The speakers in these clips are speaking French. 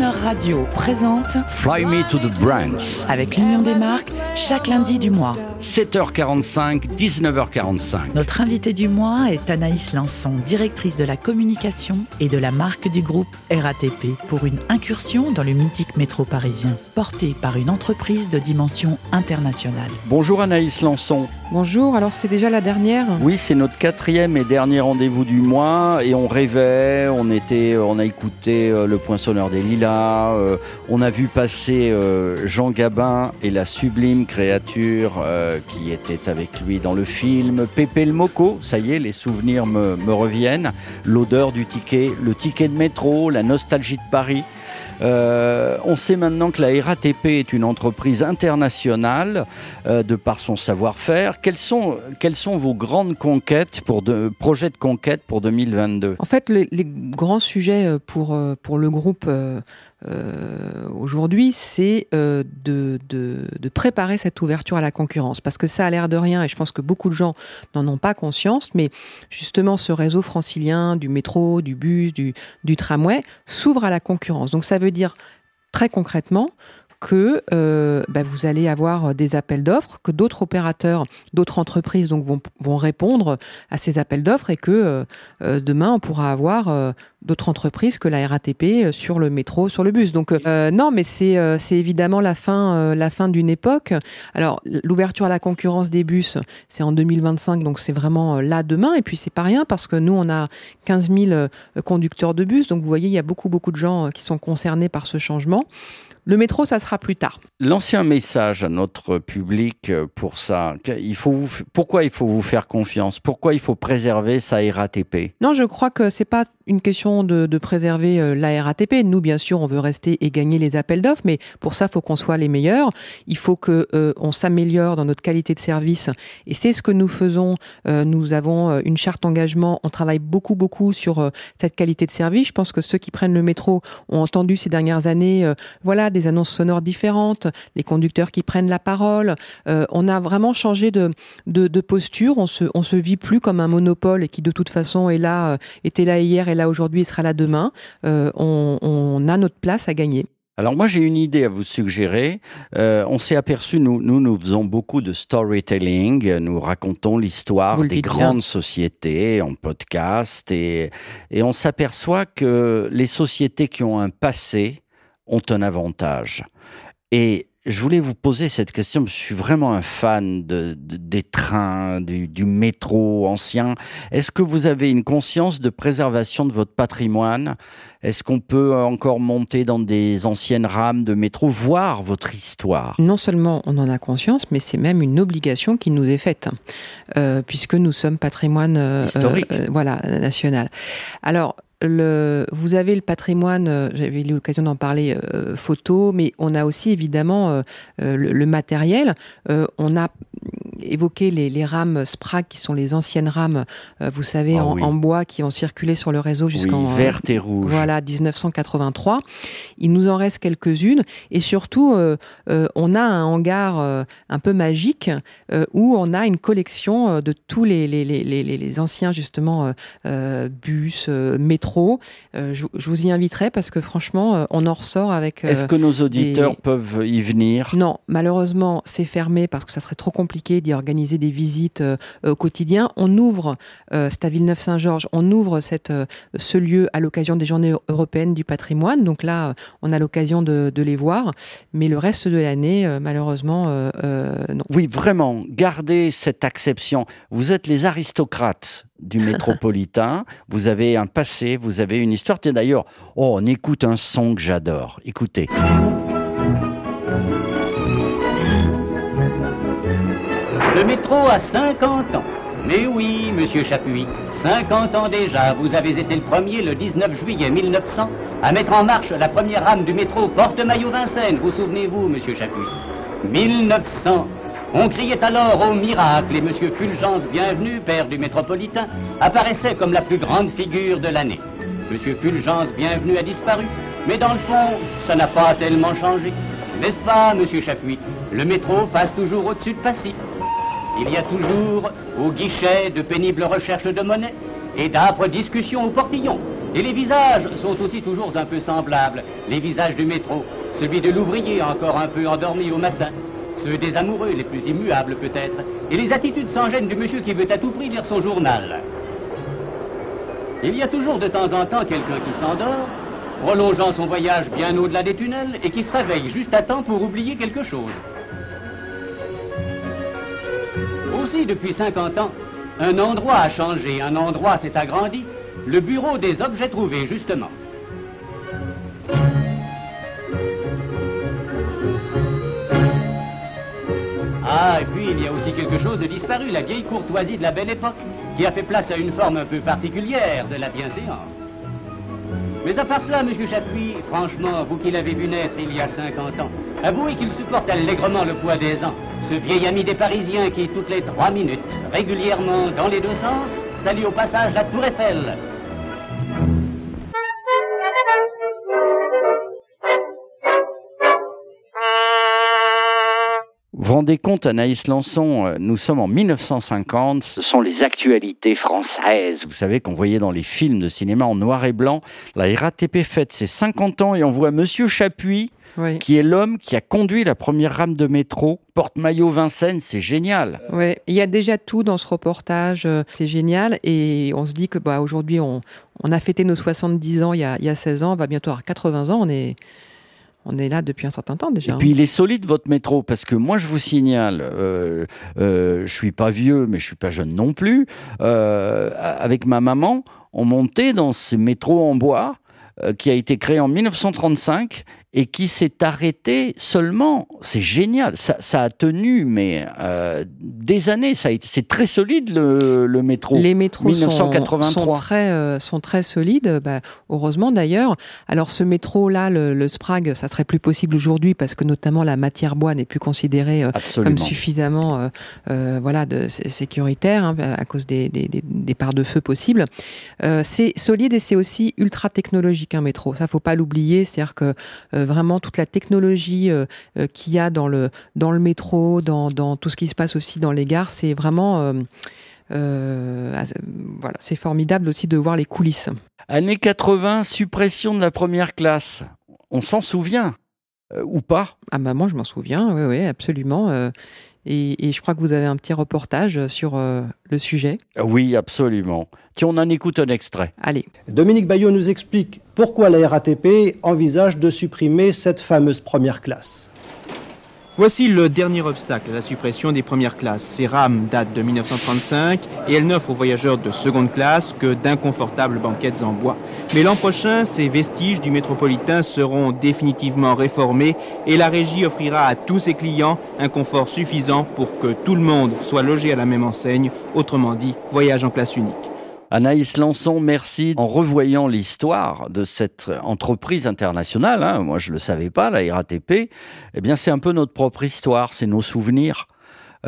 Radio présente Fly Me to the Brands. avec l'Union des marques chaque lundi du mois. 7h45, 19h45. Notre invitée du mois est Anaïs Lançon, directrice de la communication et de la marque du groupe RATP pour une incursion dans le mythique métro parisien, portée par une entreprise de dimension internationale. Bonjour Anaïs Lançon. Bonjour, alors c'est déjà la dernière? Oui, c'est notre quatrième et dernier rendez-vous du mois et on rêvait, on était, on a écouté euh, le poinçonneur des lilas, euh, on a vu passer euh, Jean Gabin et la sublime créature euh, qui était avec lui dans le film, Pépé le Moco, ça y est, les souvenirs me, me reviennent, l'odeur du ticket, le ticket de métro, la nostalgie de Paris. Euh, on sait maintenant que la RATP est une entreprise internationale euh, de par son savoir-faire. Quelles sont, quelles sont vos grandes conquêtes pour de, projets de conquête pour 2022 En fait, les, les grands sujets euh, pour, euh, pour le groupe euh, aujourd'hui, c'est euh, de, préparer cette ouverture à la concurrence. Parce que ça a l'air de rien, et je pense que beaucoup de gens n'en ont pas conscience, mais justement, ce réseau francilien du métro, du bus, du tramway s'ouvre à la concurrence. Donc ça veut dire très concrètement que euh, bah, vous allez avoir des appels d'offres, que d'autres opérateurs, d'autres entreprises donc vont, vont répondre à ces appels d'offres et que euh, euh, demain on pourra avoir euh, d'autres entreprises que la RATP euh, sur le métro, sur le bus. Donc euh, non, mais c'est euh, c'est évidemment la fin euh, la fin d'une époque. Alors l'ouverture à la concurrence des bus, c'est en 2025, donc c'est vraiment là demain. Et puis c'est pas rien parce que nous on a 15 000 euh, conducteurs de bus, donc vous voyez il y a beaucoup beaucoup de gens qui sont concernés par ce changement. Le métro, ça sera plus tard. L'ancien message à notre public euh, pour ça, il faut vous pourquoi il faut vous faire confiance? Pourquoi il faut préserver sa RATP Non, je crois que c'est pas une question de, préserver euh, la RATP. Nous, bien sûr, on veut rester et gagner les appels d'offres, mais pour ça, il faut qu'on soit les meilleurs. Il faut que euh, on s'améliore dans notre qualité de service, et c'est ce que nous faisons. Euh, nous avons une charte engagement. On travaille beaucoup, beaucoup sur cette qualité de service. Je pense que ceux qui prennent le métro ont entendu ces dernières années, voilà, des annonces sonores différentes, les conducteurs qui prennent la parole. On a vraiment changé de, posture. On se, se vit plus comme un monopole et qui de toute façon est là, était là hier, est là aujourd'hui, et sera là demain. Euh, on, on a notre place à gagner. Alors moi j'ai une idée à vous suggérer. Euh, on s'est aperçu, nous, nous nous faisons beaucoup de storytelling, nous racontons l'histoire des bien. grandes sociétés en podcast et, et on s'aperçoit que les sociétés qui ont un passé ont un avantage. Et je voulais vous poser cette question, je suis vraiment un fan de, de- des trains, du, du métro ancien. Est-ce que vous avez une conscience de préservation de votre patrimoine? Est-ce qu'on peut encore monter dans des anciennes rames de métro, voir votre histoire? Non seulement on en a conscience, mais c'est même une obligation qui nous est faite, euh, puisque nous sommes patrimoine euh, Historique. euh, voilà, national. Alors, vous avez le patrimoine, euh, j'avais eu l'occasion d'en parler, euh, photo, mais on a aussi évidemment euh, euh, le, matériel. On a évoqué les, les rames SPRAG, qui sont les anciennes rames, euh, vous savez, Ah en, oui. en bois, qui ont circulé sur le réseau jusqu'en Oui, verte et rouge. voilà, 1983. Il nous en reste quelques-unes et surtout, euh, euh, on a un hangar un peu magique où on a une collection de tous les, anciens justement bus, métro. Je, je vous y inviterai parce que franchement, on en ressort avec. Est-ce que nos auditeurs des- peuvent y venir? Non, malheureusement, c'est fermé parce que ça serait trop compliqué d'y organiser des visites euh, au quotidien. On ouvre, euh, c'est à Villeneuve-Saint-Georges, on ouvre cette, euh, ce lieu à l'occasion des Journées européennes du patrimoine. Donc là, euh, on a l'occasion de, de les voir. Mais le reste de l'année, euh, malheureusement, euh, euh, non. Oui, vraiment, gardez cette acception. Vous êtes les aristocrates du métropolitain. vous avez un passé, vous avez une histoire. Tiens, d'ailleurs, oh, on écoute un son que j'adore. Écoutez. Métro a 50 ans. Mais oui, monsieur Chapuis, 50 ans déjà, vous avez été le premier, le 19 juillet 1900, à mettre en marche la première rame du métro Porte-Maillot-Vincennes. Vous souvenez-vous, monsieur Chapuis? 1900. On criait alors au miracle et monsieur Fulgence Bienvenu, père du métropolitain, apparaissait comme la plus grande figure de l'année. Monsieur Fulgence Bienvenu a disparu, mais dans le fond, ça n'a pas tellement changé. N'est-ce pas, monsieur Chapuis? Le métro passe toujours au-dessus de Passy. Il y a toujours au guichet de pénibles recherches de monnaie et d'âpres discussions au portillon. Et les visages sont aussi toujours un peu semblables. Les visages du métro, celui de l'ouvrier encore un peu endormi au matin, ceux des amoureux les plus immuables peut-être, et les attitudes sans gêne du monsieur qui veut à tout prix lire son journal. Il y a toujours de temps en temps quelqu'un qui s'endort, prolongeant son voyage bien au-delà des tunnels et qui se réveille juste à temps pour oublier quelque chose. Aussi, depuis 50 ans, un endroit a changé, un endroit s'est agrandi, le bureau des objets trouvés, justement. Ah, et puis il y a aussi quelque chose de disparu, la vieille courtoisie de la belle époque, qui a fait place à une forme un peu particulière de la bienséance. Mais à part cela, monsieur Chapuis, franchement, vous qui l'avez vu naître il y a 50 ans, avouez qu'il supporte allègrement le poids des ans. Ce vieil ami des Parisiens qui, toutes les trois minutes, régulièrement, dans les deux sens, salue au passage la Tour Eiffel, Vous rendez compte, Anaïs Lançon, euh, nous sommes en 1950. Ce sont les actualités françaises. Vous savez qu'on voyait dans les films de cinéma en noir et blanc. La RATP fête ses 50 ans et on voit Monsieur Chapuis, Oui. qui est l'homme qui a conduit la première rame de métro. Porte-maillot Vincennes, c'est génial. Ouais, il y a déjà tout dans ce reportage, euh, c'est génial. Et on se dit que bah, aujourd'hui, on, on a fêté nos 70 ans il y a, il y a 16 ans, on va bientôt avoir 80 ans, on est, on est là depuis un certain temps déjà. Et hein. puis il est solide votre métro parce que moi je vous signale, euh, euh, je suis pas vieux mais je suis pas jeune non plus. Euh, avec ma maman, on montait dans ces métros en bois euh, qui a été créé en 1935 et qui s'est arrêté seulement. C'est génial, ça, ça a tenu mais euh, des années. Ça c'est très solide le, le métro. Les métros sont, 1983. sont très, euh, sont très solides, bah, heureusement d'ailleurs. Alors ce métro-là, le, le Sprague, ça serait plus possible aujourd'hui parce que notamment la matière bois n'est plus considérée euh, comme suffisamment euh, euh, voilà, de, sé- sécuritaire hein, à cause des, des, des, des parts de feu possibles. Euh, c'est solide et c'est aussi ultra technologique un métro. Ça faut pas l'oublier, c'est-à-dire que euh, vraiment toute la technologie euh, euh, qu'il y a dans le dans le métro, dans, dans tout ce qui se passe aussi dans les gares, c'est vraiment euh, euh, voilà, c'est formidable aussi de voir les coulisses. Années 80, suppression de la première classe. On s'en souvient Euh, ou pas? Ah bah moi je m'en souviens, oui, oui, absolument. euh, et, et je crois que vous avez un petit reportage sur euh, le sujet. Oui, absolument. Tiens, on en écoute un extrait. Allez. Dominique Bayot nous explique pourquoi la RATP envisage de supprimer cette fameuse première classe. Voici le dernier obstacle à la suppression des premières classes. Ces rames datent de 1935 et elles n'offrent aux voyageurs de seconde classe que d'inconfortables banquettes en bois. Mais l'an prochain, ces vestiges du métropolitain seront définitivement réformés et la régie offrira à tous ses clients un confort suffisant pour que tout le monde soit logé à la même enseigne, autrement dit, voyage en classe unique. Anaïs Lançon, merci. En revoyant l'histoire de cette entreprise internationale, hein, moi je le savais pas, la RATP, eh bien c'est un peu notre propre histoire, c'est nos souvenirs.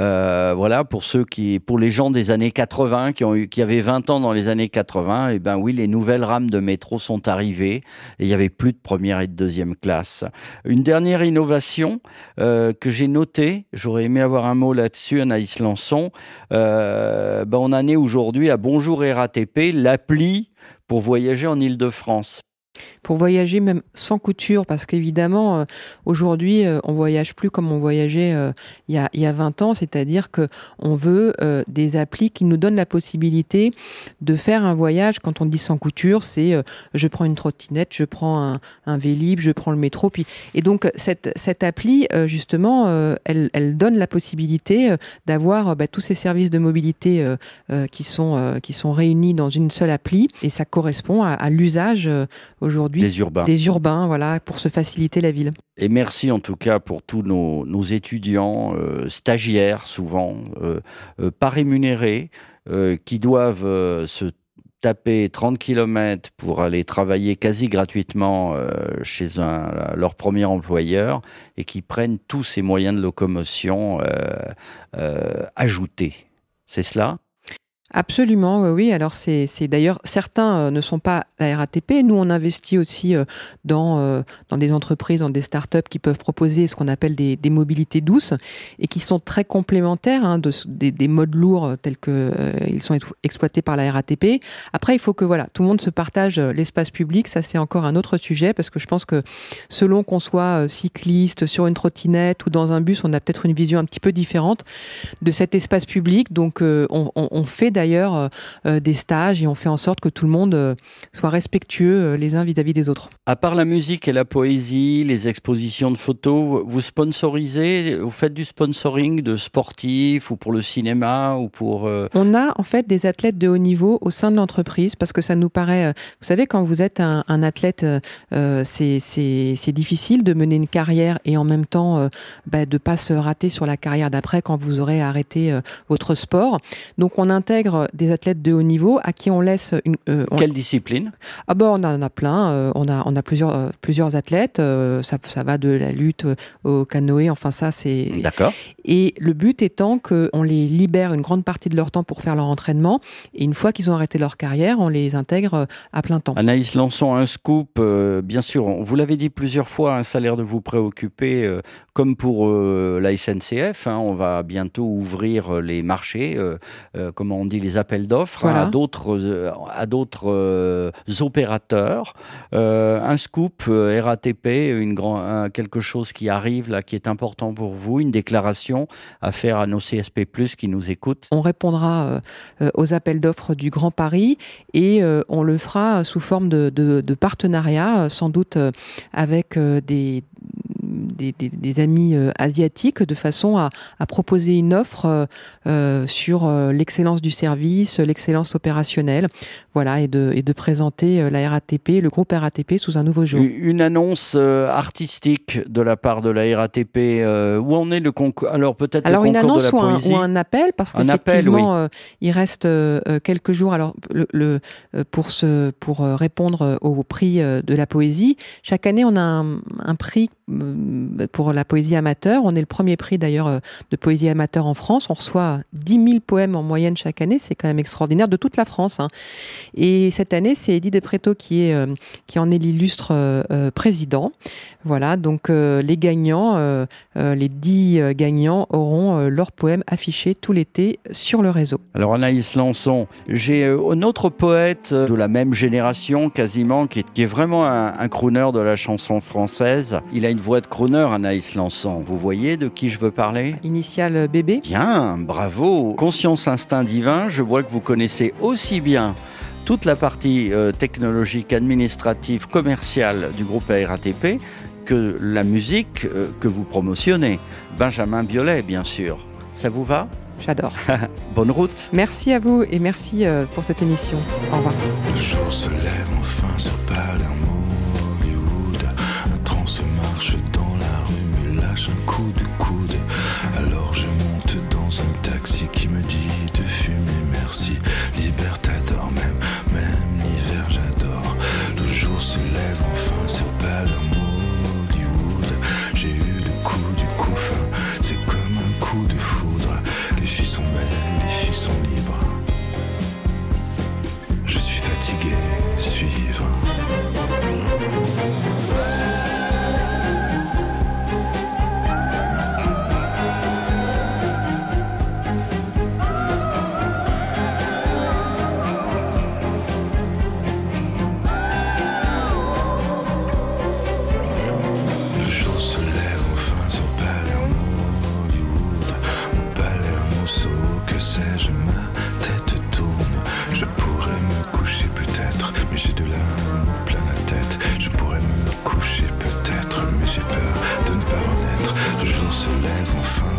Euh, voilà, pour ceux qui, pour les gens des années 80 qui ont eu, qui avaient 20 ans dans les années 80, eh ben oui, les nouvelles rames de métro sont arrivées et il y avait plus de première et de deuxième classe. Une dernière innovation euh, que j'ai notée, j'aurais aimé avoir un mot là-dessus, Anaïs Lançon. Euh, ben on en est aujourd'hui à Bonjour RATP, l'appli pour voyager en Île-de-France. Pour voyager même sans couture, parce qu'évidemment, euh, aujourd'hui, euh, on voyage plus comme on voyageait euh, il, y a, il y a 20 ans, c'est-à-dire que on veut euh, des applis qui nous donnent la possibilité de faire un voyage. Quand on dit sans couture, c'est euh, je prends une trottinette, je prends un, un Vélib, je prends le métro. Puis, et donc, cette, cette appli, euh, justement, euh, elle, elle donne la possibilité euh, d'avoir euh, bah, tous ces services de mobilité euh, euh, qui, sont, euh, qui sont réunis dans une seule appli. Et ça correspond à, à l'usage euh, aujourd'hui Des urbains. des urbains, voilà, pour se faciliter la ville. Et merci en tout cas pour tous nos, nos étudiants, euh, stagiaires souvent, euh, euh, pas rémunérés, qui doivent se taper 30 km pour aller travailler quasi gratuitement chez un, leur premier employeur et qui prennent tous ces moyens de locomotion euh, euh, ajoutés. C'est cela Absolument, oui. Alors c'est d'ailleurs certains euh, ne sont pas la RATP. Nous, on investit aussi euh, dans euh, dans des entreprises, dans des startups qui peuvent proposer ce qu'on appelle des, mobilités douces et qui sont très complémentaires hein, de, des, des, modes lourds tels que ils sont exploités par la RATP. Après, il faut que voilà, tout le monde se partage l'espace public. Ça, c'est encore un autre sujet parce que je pense que selon qu'on soit cycliste sur une trottinette ou dans un bus, on a peut-être une vision un petit peu différente de cet espace public. Donc, on, on, on fait d'ailleurs euh, euh, des stages et on fait en sorte que tout le monde euh, soit respectueux les uns vis-à-vis des autres. À part la musique et la poésie, les expositions de photos, vous sponsorisez, vous faites du sponsoring de sportifs ou pour le cinéma ou pour... On a en fait des athlètes de haut niveau au sein de l'entreprise parce que ça nous paraît... Vous savez, quand vous êtes un, athlète, euh, c'est difficile de mener une carrière et en même temps euh, bah, de pas se rater sur la carrière d'après quand vous aurez arrêté votre sport. Donc on intègre des athlètes de haut niveau à qui on laisse une. Euh, Quelle discipline? Ah bon, on en a plein. Euh, on a on a plusieurs euh, plusieurs athlètes. ça ça va de la lutte au canoë. Enfin ça c'est. D'accord. Et le but étant que on les libère une grande partie de leur temps pour faire leur entraînement. Et une fois qu'ils ont arrêté leur carrière, on les intègre à plein temps. Anaïs Lançon, un scoop. bien sûr, vous l'avez dit plusieurs fois, un salaire de vous préoccuper, comme pour la SNCF. Hein, on va bientôt ouvrir les marchés, comment on dit les appels d'offres à d'autres euh, à d'autres euh, opérateurs. Euh, un scoop RATP, une grand, quelque chose qui arrive là, qui est important pour vous, une déclaration à faire à nos CSP+ qui nous écoutent. On répondra aux appels d'offres du Grand Paris et on le fera sous forme de, de, de partenariat, sans doute avec des des, des, des, amis euh, asiatiques de façon à, à proposer une offre euh, euh sur l'excellence du service, l'excellence opérationnelle, voilà, et de, et de présenter la RATP, le groupe RATP sous un nouveau jour. Une annonce artistique de la part de la RATP, où en est le concours Alors peut-être alors une annonce ou un, ou un, appel, parce qu'effectivement, oui. il reste quelques jours. Alors le, le pour ce pour répondre au prix de la poésie, chaque année on a un, un prix pour la poésie amateur. On est le premier prix d'ailleurs euh, de poésie amateur en France. On reçoit 10 000 poèmes en moyenne chaque année. C'est quand même extraordinaire de toute la France. Hein. Et cette année, c'est Eddie Depreto qui est euh, qui en est l'illustre euh, président. Voilà, donc les gagnants, les 10 gagnants auront leurs poèmes affichés tout l'été sur le réseau. Alors Anaïs Lançon, j'ai un autre poète de la même génération quasiment qui est, qui est vraiment un, un crooner de la chanson française. Il a une voix de crooner, Anaïs Lançon. Vous voyez de qui je veux parler? Initial bébé. Bien, bravo. Conscience instinct divin, je vois que vous connaissez aussi bien toute la partie euh, technologique, administrative, commerciale du groupe RATP que la musique euh, que vous promotionnez. Benjamin Biolay, bien sûr. Ça vous va? J'adore. Bonne route. Merci à vous et merci euh, pour cette émission. Au revoir. Le jour se lève enfin sur Un coup de coude. Alors je monte dans un taxi qui me dit de fumer merci. Libertador même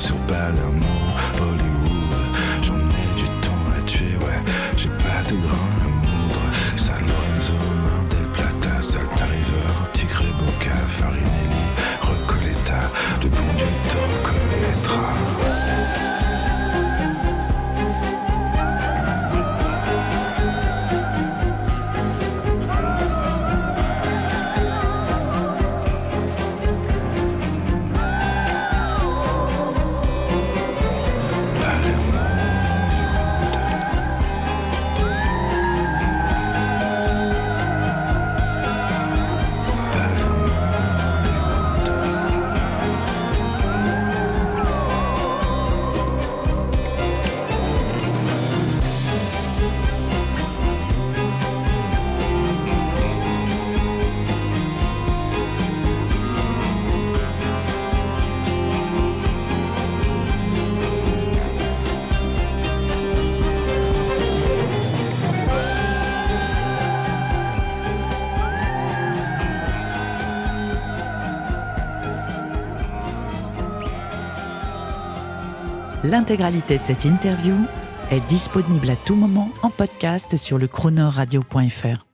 sur Palermo. L'intégralité de cette interview est disponible à tout moment en podcast sur le chronoradio.fr.